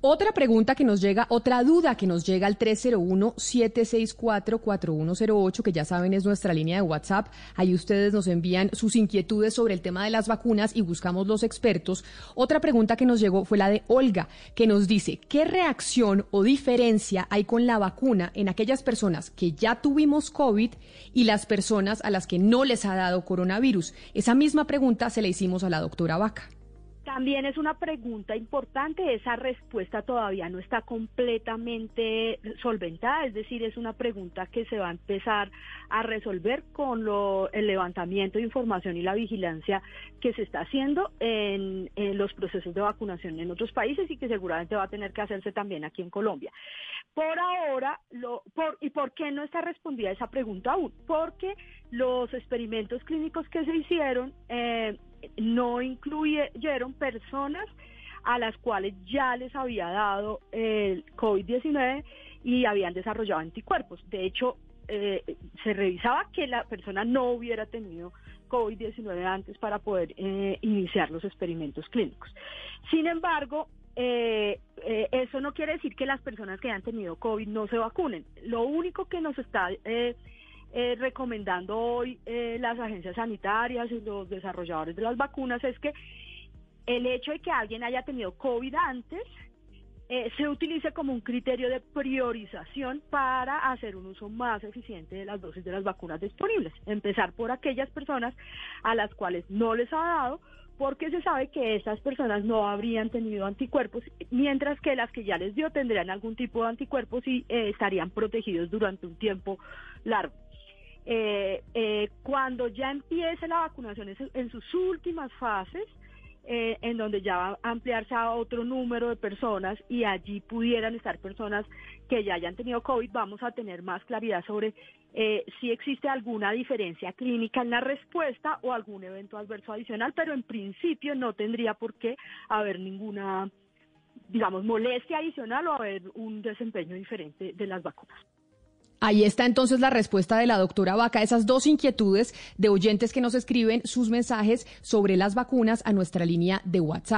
Otra pregunta que nos llega, otra duda que nos llega al 301-764-4108, que ya saben es nuestra línea de WhatsApp. Ahí ustedes nos envían sus inquietudes sobre el tema de las vacunas y buscamos los expertos. Otra pregunta que nos llegó fue la de Olga, que nos dice, ¿qué reacción o diferencia hay con la vacuna en aquellas personas que ya tuvimos COVID y las personas a las que no les ha dado coronavirus? Esa misma pregunta se la hicimos a la doctora Vaca. También es una pregunta importante, esa respuesta todavía no está completamente solventada, es decir, es una pregunta que se va a empezar a resolver con lo, el levantamiento de información y la vigilancia que se está haciendo en, los procesos de vacunación en otros países y que seguramente va a tener que hacerse también aquí en Colombia. Por ahora, lo, por, ¿y por qué no está respondida esa pregunta aún? Porque los experimentos clínicos que se hicieron eh, no incluyeron personas a las cuales ya les había dado el COVID-19 y habían desarrollado anticuerpos. De hecho, eh, se revisaba que la persona no hubiera tenido COVID-19 antes para poder eh, iniciar los experimentos clínicos. Sin embargo, eh, eso no quiere decir que las personas que hayan tenido COVID no se vacunen. Lo único que nos está recomendando hoy eh, las agencias sanitarias y los desarrolladores de las vacunas es que el hecho de que alguien haya tenido COVID antes eh, se utilice como un criterio de priorización para hacer un uso más eficiente de las dosis de las vacunas disponibles. Empezar por aquellas personas a las cuales no les ha dado, porque se sabe que esas personas no habrían tenido anticuerpos, mientras que las que ya les dio tendrían algún tipo de anticuerpos y estarían protegidos durante un tiempo largo. Eh, eh, cuando ya empiece la vacunación en sus últimas fases, eh, en donde ya va a ampliarse a otro número de personas y allí pudieran estar personas que ya hayan tenido COVID, vamos a tener más claridad sobre si existe alguna diferencia clínica en la respuesta o algún evento adverso adicional, pero en principio no tendría por qué haber ninguna, digamos, molestia adicional o haber un desempeño diferente de las vacunas. Ahí está entonces la respuesta de la doctora Vaca, esas dos inquietudes de oyentes que nos escriben sus mensajes sobre las vacunas a nuestra línea de WhatsApp.